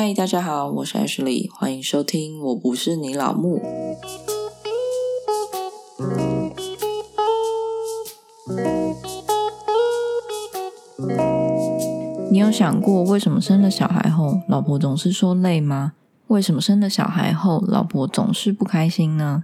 嗨，大家好，我是 Ashley，欢迎收听。我不是你老木。你有想过，为什么生了小孩后，老婆总是说累吗？为什么生了小孩后，老婆总是不开心呢？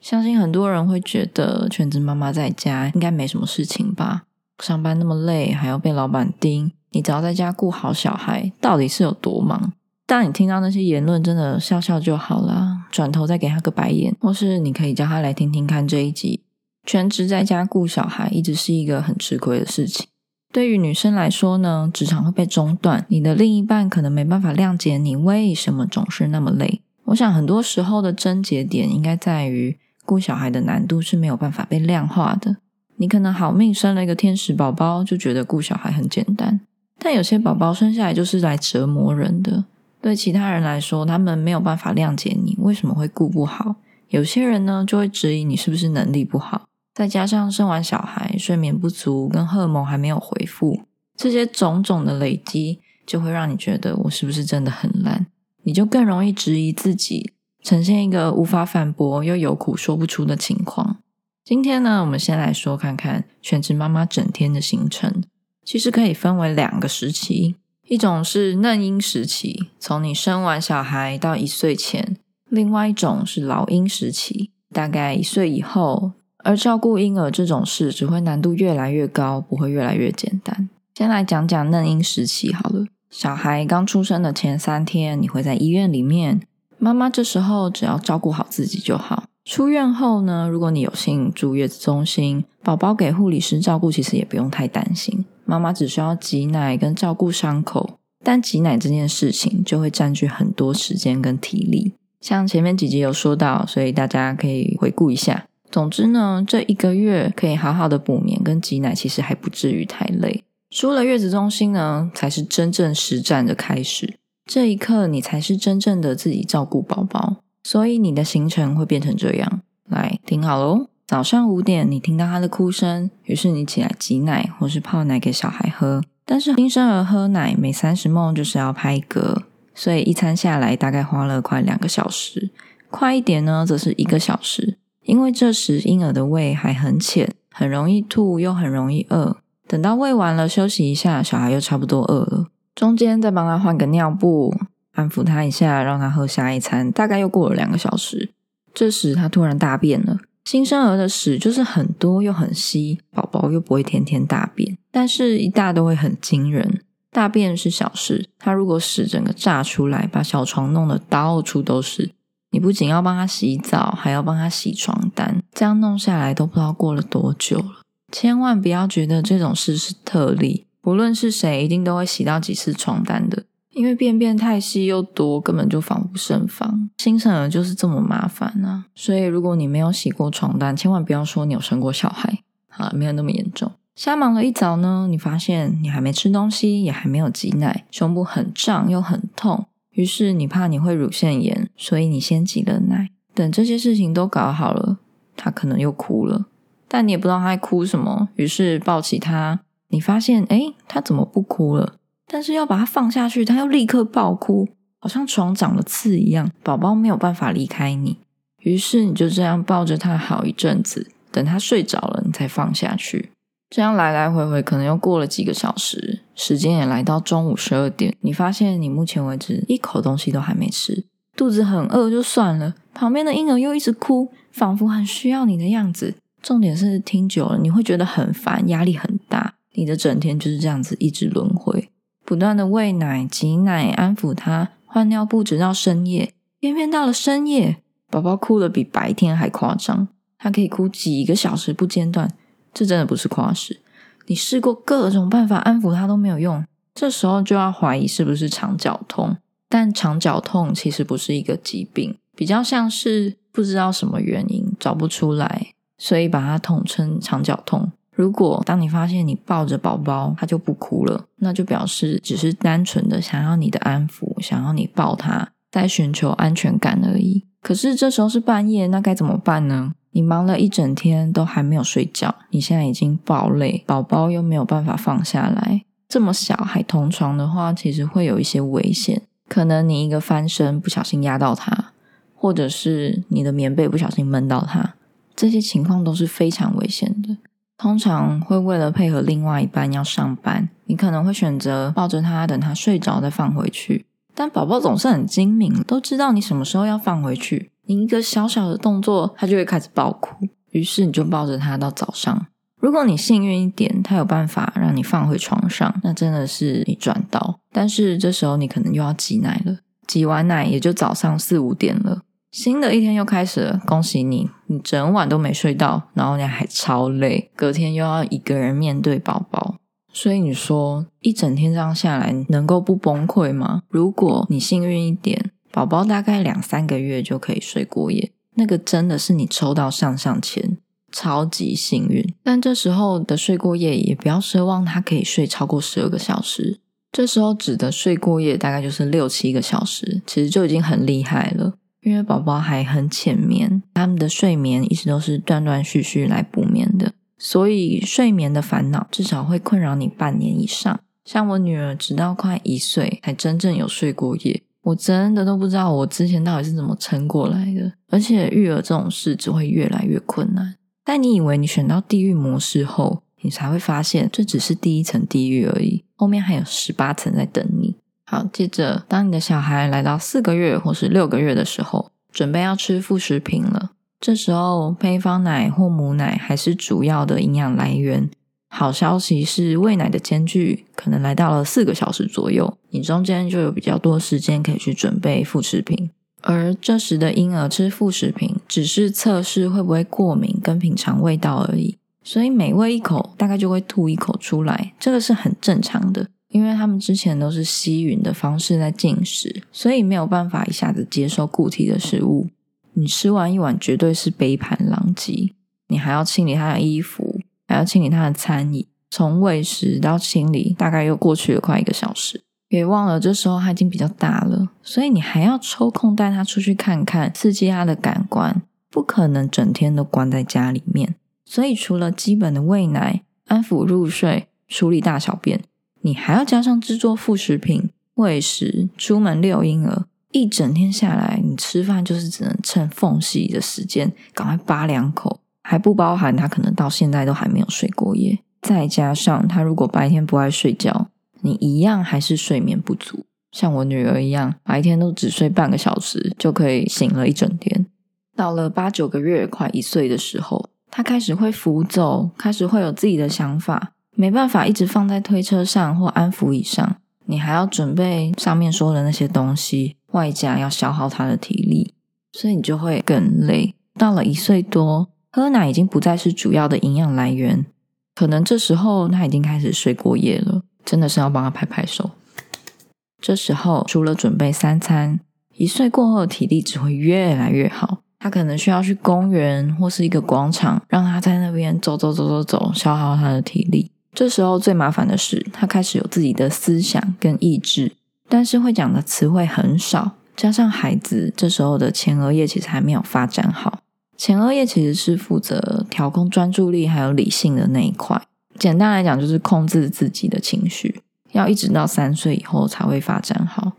相信很多人会觉得，全职妈妈在家应该没什么事情吧？上班那么累，还要被老板盯，你只要在家顾好小孩，到底是有多忙？当你听到那些言论，真的笑笑就好了，转头再给他个白眼，或是你可以叫他来听听看这一集。全职在家顾小孩，一直是一个很吃亏的事情。对于女生来说呢，职场会被中断，你的另一半可能没办法谅解你为什么总是那么累。我想很多时候的症结点，应该在于顾小孩的难度是没有办法被量化的。你可能好命生了一个天使宝宝，就觉得顾小孩很简单，但有些宝宝生下来就是来折磨人的。对其他人来说，他们没有办法谅解你为什么会顾不好。有些人呢，就会质疑你是不是能力不好。再加上生完小孩睡眠不足，跟荷尔蒙还没有恢复，这些种种的累积，就会让你觉得我是不是真的很烂？你就更容易质疑自己，呈现一个无法反驳又有苦说不出的情况。今天呢，我们先来说看看全职妈妈整天的行程，其实可以分为两个时期。一种是嫩婴时期，从你生完小孩到一岁前；另外一种是老婴时期，大概一岁以后。而照顾婴儿这种事，只会难度越来越高，不会越来越简单。先来讲讲嫩婴时期好了。小孩刚出生的前三天，你会在医院里面，妈妈这时候只要照顾好自己就好。出院后呢，如果你有幸住月子中心，宝宝给护理师照顾，其实也不用太担心。妈妈只需要挤奶跟照顾伤口，但挤奶这件事情就会占据很多时间跟体力。像前面几集有说到，所以大家可以回顾一下。总之呢，这一个月可以好好的补眠跟挤奶，其实还不至于太累。出了月子中心呢，才是真正实战的开始。这一刻，你才是真正的自己照顾宝宝，所以你的行程会变成这样。来，听好喽。早上五点，你听到他的哭声，于是你起来挤奶或是泡奶给小孩喝。但是新生儿喝奶每三十梦就是要拍嗝，所以一餐下来大概花了快两个小时。快一点呢，则是一个小时，因为这时婴儿的胃还很浅，很容易吐又很容易饿。等到喂完了，休息一下，小孩又差不多饿了。中间再帮他换个尿布，安抚他一下，让他喝下一餐。大概又过了两个小时，这时他突然大便了。新生儿的屎就是很多又很稀，宝宝又不会天天大便，但是一大都会很惊人。大便是小事，他如果屎整个炸出来，把小床弄得到处都是，你不仅要帮他洗澡，还要帮他洗床单，这样弄下来都不知道过了多久了。千万不要觉得这种事是特例，不论是谁，一定都会洗到几次床单的。因为便便太稀又多，根本就防不胜防。新生儿就是这么麻烦啊！所以如果你没有洗过床单，千万不要说你有生过小孩，好，没有那么严重。瞎忙了一早呢，你发现你还没吃东西，也还没有挤奶，胸部很胀又很痛，于是你怕你会乳腺炎，所以你先挤了奶。等这些事情都搞好了，他可能又哭了，但你也不知道他在哭什么，于是抱起他，你发现，哎，他怎么不哭了？但是要把它放下去，它又立刻爆哭，好像床长了刺一样。宝宝没有办法离开你，于是你就这样抱着他好一阵子，等他睡着了，你才放下去。这样来来回回，可能又过了几个小时，时间也来到中午十二点。你发现你目前为止一口东西都还没吃，肚子很饿就算了，旁边的婴儿又一直哭，仿佛很需要你的样子。重点是听久了，你会觉得很烦，压力很大。你的整天就是这样子一直轮回。不断的喂奶、挤奶、安抚他、换尿布，直到深夜。偏偏到了深夜，宝宝哭的比白天还夸张，他可以哭几个小时不间断。这真的不是夸饰。你试过各种办法安抚他都没有用，这时候就要怀疑是不是肠绞痛。但肠绞痛其实不是一个疾病，比较像是不知道什么原因找不出来，所以把它统称肠绞痛。如果当你发现你抱着宝宝他就不哭了，那就表示只是单纯的想要你的安抚，想要你抱他，在寻求安全感而已。可是这时候是半夜，那该怎么办呢？你忙了一整天都还没有睡觉，你现在已经爆累，宝宝又没有办法放下来，这么小还同床的话，其实会有一些危险。可能你一个翻身不小心压到他，或者是你的棉被不小心闷到他，这些情况都是非常危险的。通常会为了配合另外一半要上班，你可能会选择抱着他，等他睡着再放回去。但宝宝总是很精明，都知道你什么时候要放回去。你一个小小的动作，他就会开始爆哭。于是你就抱着他到早上。如果你幸运一点，他有办法让你放回床上，那真的是你赚到。但是这时候你可能又要挤奶了，挤完奶也就早上四五点了。新的一天又开始了，恭喜你，你整晚都没睡到，然后你还超累，隔天又要一个人面对宝宝，所以你说一整天这样下来，能够不崩溃吗？如果你幸运一点，宝宝大概两三个月就可以睡过夜，那个真的是你抽到上上签，超级幸运。但这时候的睡过夜，也不要奢望他可以睡超过十二个小时，这时候指的睡过夜大概就是六七个小时，其实就已经很厉害了。因为宝宝还很浅眠，他们的睡眠一直都是断断续续来补眠的，所以睡眠的烦恼至少会困扰你半年以上。像我女儿，直到快一岁才真正有睡过夜，我真的都不知道我之前到底是怎么撑过来的。而且育儿这种事只会越来越困难。但你以为你选到地狱模式后，你才会发现这只是第一层地狱而已，后面还有十八层在等你。好，接着，当你的小孩来到四个月或是六个月的时候，准备要吃副食品了。这时候，配方奶或母奶还是主要的营养来源。好消息是，喂奶的间距可能来到了四个小时左右，你中间就有比较多时间可以去准备副食品。而这时的婴儿吃副食品，只是测试会不会过敏跟品尝味道而已，所以每喂一口，大概就会吐一口出来，这个是很正常的。因为他们之前都是吸吮的方式在进食，所以没有办法一下子接受固体的食物。你吃完一碗绝对是杯盘狼藉，你还要清理他的衣服，还要清理他的餐椅。从喂食到清理，大概又过去了快一个小时。别忘了，这时候他已经比较大了，所以你还要抽空带他出去看看，刺激他的感官，不可能整天都关在家里面。所以除了基本的喂奶、安抚入睡、处理大小便。你还要加上制作副食品、喂食、出门遛婴儿，一整天下来，你吃饭就是只能趁缝隙的时间赶快扒两口，还不包含他可能到现在都还没有睡过夜。再加上他如果白天不爱睡觉，你一样还是睡眠不足。像我女儿一样，白天都只睡半个小时就可以醒了一整天。到了八九个月、快一岁的时候，他开始会浮走，开始会有自己的想法。没办法一直放在推车上或安抚椅上，你还要准备上面说的那些东西，外加要消耗他的体力，所以你就会更累。到了一岁多，喝奶已经不再是主要的营养来源，可能这时候他已经开始睡过夜了，真的是要帮他拍拍手。这时候除了准备三餐，一岁过后的体力只会越来越好。他可能需要去公园或是一个广场，让他在那边走走走走走，消耗他的体力。这时候最麻烦的是，他开始有自己的思想跟意志，但是会讲的词汇很少。加上孩子这时候的前额叶其实还没有发展好，前额叶其实是负责调控专注力还有理性的那一块。简单来讲，就是控制自己的情绪，要一直到三岁以后才会发展好。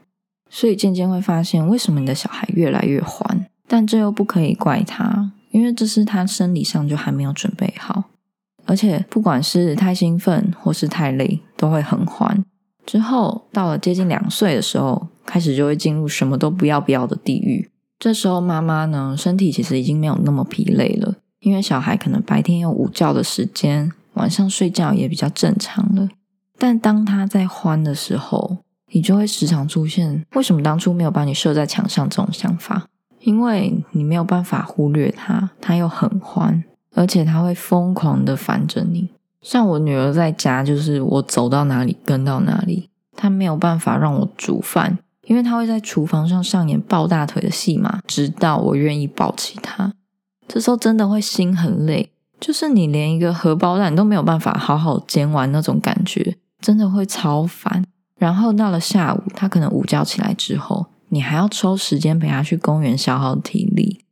所以渐渐会发现，为什么你的小孩越来越欢？但这又不可以怪他，因为这是他生理上就还没有准备好。而且，不管是太兴奋或是太累，都会很欢。之后到了接近两岁的时候，开始就会进入什么都不要不要的地狱。这时候妈妈呢，身体其实已经没有那么疲累了，因为小孩可能白天有午觉的时间，晚上睡觉也比较正常了。但当他在欢的时候，你就会时常出现为什么当初没有把你射在墙上这种想法，因为你没有办法忽略他，他又很欢。而且他会疯狂的烦着你，像我女儿在家，就是我走到哪里跟到哪里，她没有办法让我煮饭，因为她会在厨房上上演抱大腿的戏码，直到我愿意抱起她。这时候真的会心很累，就是你连一个荷包蛋都没有办法好好煎完那种感觉，真的会超烦。然后到了下午，他可能午觉起来之后，你还要抽时间陪他去公园消耗体力，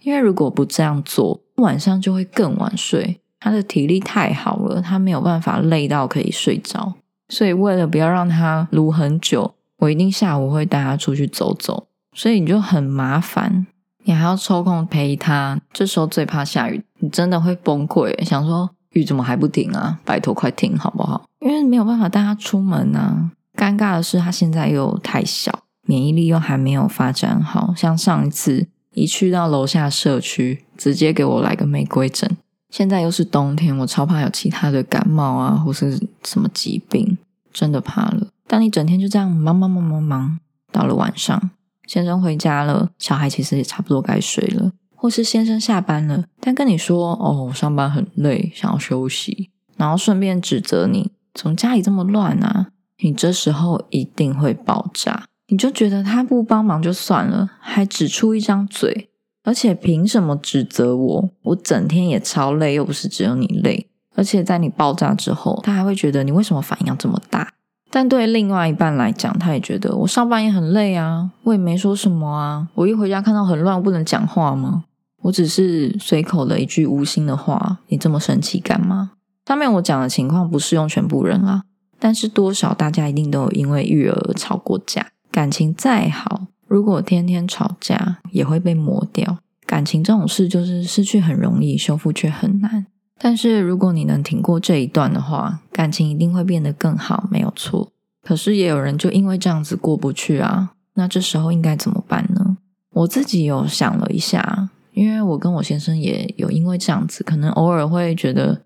因为如果不这样做。晚上就会更晚睡，他的体力太好了，他没有办法累到可以睡着。所以为了不要让他撸很久，我一定下午会带他出去走走，所以你就很麻烦，你还要抽空陪他。这时候最怕下雨，你真的会崩溃，想说雨怎么还不停啊？拜托快停好不好？因为没有办法带他出门啊。尴尬的是，他现在又太小，免疫力又还没有发展好。像上一次一去到楼下社区，直接给我来个玫瑰疹。现在又是冬天，我超怕有其他的感冒啊，或是什么疾病，真的怕了。当你整天就这样忙忙忙忙忙，到了晚上，先生回家了，小孩其实也差不多该睡了，或是先生下班了，但跟你说哦，我上班很累，想要休息，然后顺便指责你，怎么家里这么乱啊？你这时候一定会爆炸，你就觉得他不帮忙就算了，还只出一张嘴。而且凭什么指责我？我整天也超累，又不是只有你累。而且在你爆炸之后，他还会觉得你为什么反应要这么大？但对另外一半来讲，他也觉得我上班也很累啊，我也没说什么啊。我一回家看到很乱，不能讲话吗？我只是随口的一句无心的话，你这么生气干嘛？上面我讲的情况不适用全部人啊，但是多少大家一定都有因为育儿而吵过架，感情再好。如果天天吵架，也会被磨掉。感情这种事，就是失去很容易，修复却很难。但是如果你能挺过这一段的话，感情一定会变得更好，没有错。可是也有人就因为这样子过不去啊，那这时候应该怎么办呢？我自己有想了一下，因为我跟我先生也有因为这样子，可能偶尔会觉得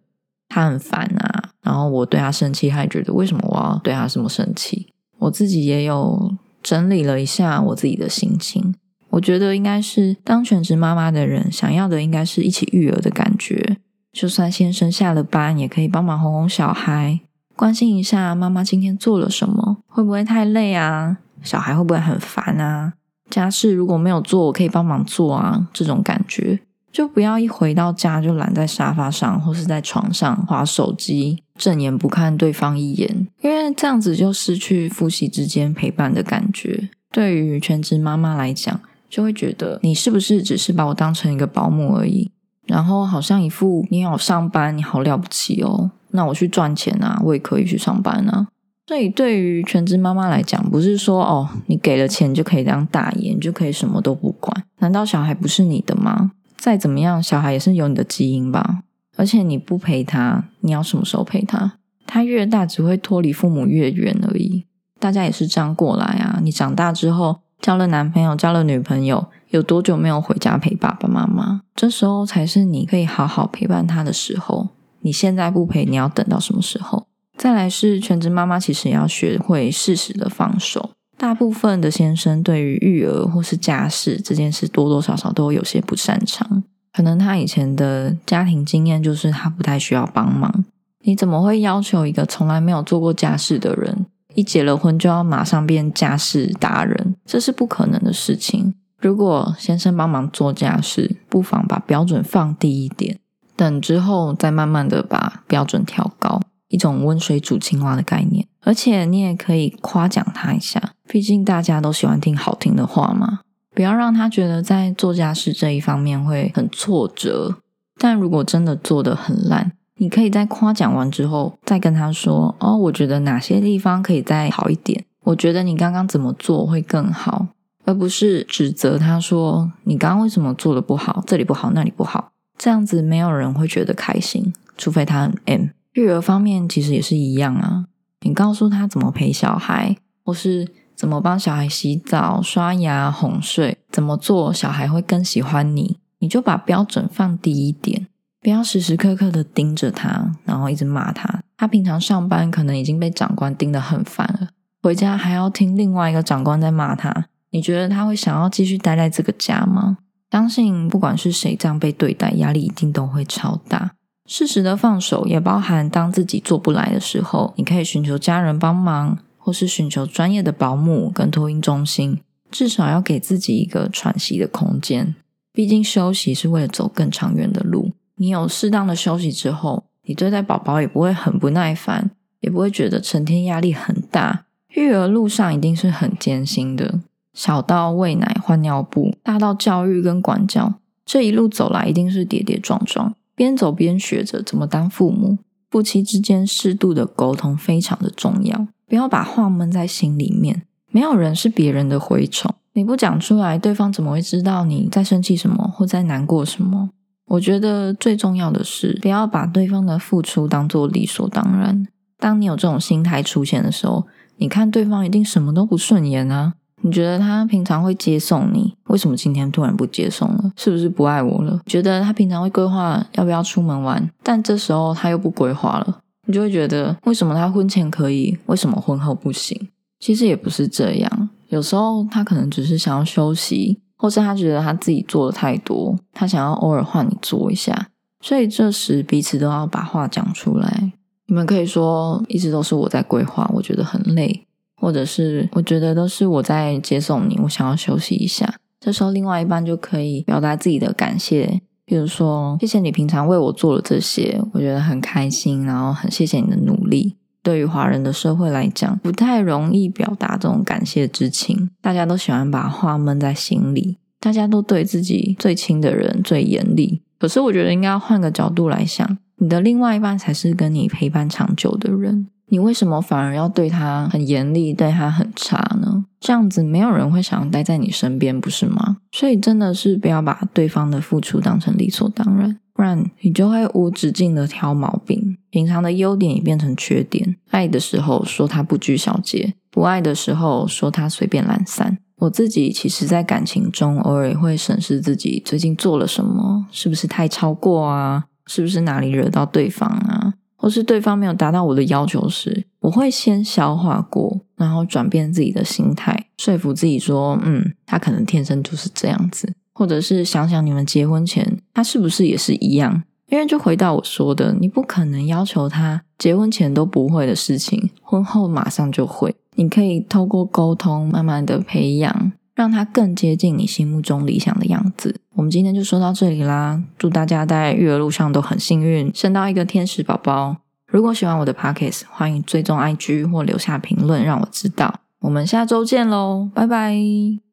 他很烦啊，然后我对他生气，他也觉得为什么我要对他这么生气？我自己也有。整理了一下我自己的心情，我觉得应该是当全职妈妈的人想要的，应该是一起育儿的感觉。就算先生下了班，也可以帮忙哄哄小孩，关心一下妈妈今天做了什么，会不会太累啊？小孩会不会很烦啊？家事如果没有做，我可以帮忙做啊。这种感觉。就不要一回到家就懒在沙发上或是在床上划手机，正眼不看对方一眼，因为这样子就失去夫妻之间陪伴的感觉。对于全职妈妈来讲，就会觉得你是不是只是把我当成一个保姆而已？然后好像一副你有上班，你好了不起哦，那我去赚钱啊，我也可以去上班啊。所以对于全职妈妈来讲，不是说哦，你给了钱就可以当大爷，就可以什么都不管？难道小孩不是你的吗？再怎么样，小孩也是有你的基因吧。而且你不陪他，你要什么时候陪他？他越大，只会脱离父母越远而已。大家也是这样过来啊。你长大之后，交了男朋友，交了女朋友，有多久没有回家陪爸爸妈妈？这时候才是你可以好好陪伴他的时候。你现在不陪，你要等到什么时候？再来是全职妈妈，其实也要学会适时的放手。大部分的先生对于育儿或是家事这件事，多多少少都有些不擅长。可能他以前的家庭经验就是他不太需要帮忙。你怎么会要求一个从来没有做过家事的人，一结了婚就要马上变家事达人？这是不可能的事情。如果先生帮忙做家事，不妨把标准放低一点，等之后再慢慢的把标准调高。一种温水煮青蛙的概念，而且你也可以夸奖他一下，毕竟大家都喜欢听好听的话嘛。不要让他觉得在做家事这一方面会很挫折。但如果真的做得很烂，你可以在夸奖完之后再跟他说：“哦，我觉得哪些地方可以再好一点？我觉得你刚刚怎么做会更好，而不是指责他说你刚刚为什么做的不好，这里不好，那里不好。这样子没有人会觉得开心，除非他很 M。”育儿方面其实也是一样啊，你告诉他怎么陪小孩，或是怎么帮小孩洗澡、刷牙、哄睡，怎么做小孩会更喜欢你，你就把标准放低一点，不要时时刻刻的盯着他，然后一直骂他。他平常上班可能已经被长官盯得很烦了，回家还要听另外一个长官在骂他，你觉得他会想要继续待在这个家吗？相信不管是谁这样被对待，压力一定都会超大。适时的放手，也包含当自己做不来的时候，你可以寻求家人帮忙，或是寻求专业的保姆跟托婴中心，至少要给自己一个喘息的空间。毕竟休息是为了走更长远的路。你有适当的休息之后，你对待宝宝也不会很不耐烦，也不会觉得成天压力很大。育儿路上一定是很艰辛的，小到喂奶换尿布，大到教育跟管教，这一路走来一定是跌跌撞撞。边走边学着怎么当父母，夫妻之间适度的沟通非常的重要，不要把话闷在心里面。没有人是别人的蛔虫，你不讲出来，对方怎么会知道你在生气什么或在难过什么？我觉得最重要的是，不要把对方的付出当做理所当然。当你有这种心态出现的时候，你看对方一定什么都不顺眼啊！你觉得他平常会接送你，为什么今天突然不接送了？是不是不爱我了？觉得他平常会规划要不要出门玩，但这时候他又不规划了，你就会觉得为什么他婚前可以，为什么婚后不行？其实也不是这样，有时候他可能只是想要休息，或是他觉得他自己做的太多，他想要偶尔换你做一下，所以这时彼此都要把话讲出来。你们可以说一直都是我在规划，我觉得很累。或者是我觉得都是我在接送你，我想要休息一下。这时候，另外一半就可以表达自己的感谢，比如说谢谢你平常为我做了这些，我觉得很开心，然后很谢谢你的努力。对于华人的社会来讲，不太容易表达这种感谢之情，大家都喜欢把话闷在心里，大家都对自己最亲的人最严厉。可是我觉得应该要换个角度来想，你的另外一半才是跟你陪伴长久的人。你为什么反而要对他很严厉，对他很差呢？这样子没有人会想要待在你身边，不是吗？所以真的是不要把对方的付出当成理所当然，不然你就会无止境的挑毛病，平常的优点也变成缺点。爱的时候说他不拘小节，不爱的时候说他随便懒散。我自己其实，在感情中偶尔也会审视自己最近做了什么，是不是太超过啊？是不是哪里惹到对方啊？或是对方没有达到我的要求时，我会先消化过，然后转变自己的心态，说服自己说：“嗯，他可能天生就是这样子。”或者是想想你们结婚前，他是不是也是一样？因为就回到我说的，你不可能要求他结婚前都不会的事情，婚后马上就会。你可以透过沟通，慢慢的培养，让它更接近你心目中理想的样子。我们今天就说到这里啦！祝大家在育儿路上都很幸运，生到一个天使宝宝。如果喜欢我的 Pockets，欢迎追踪 IG 或留下评论让我知道。我们下周见喽，拜拜。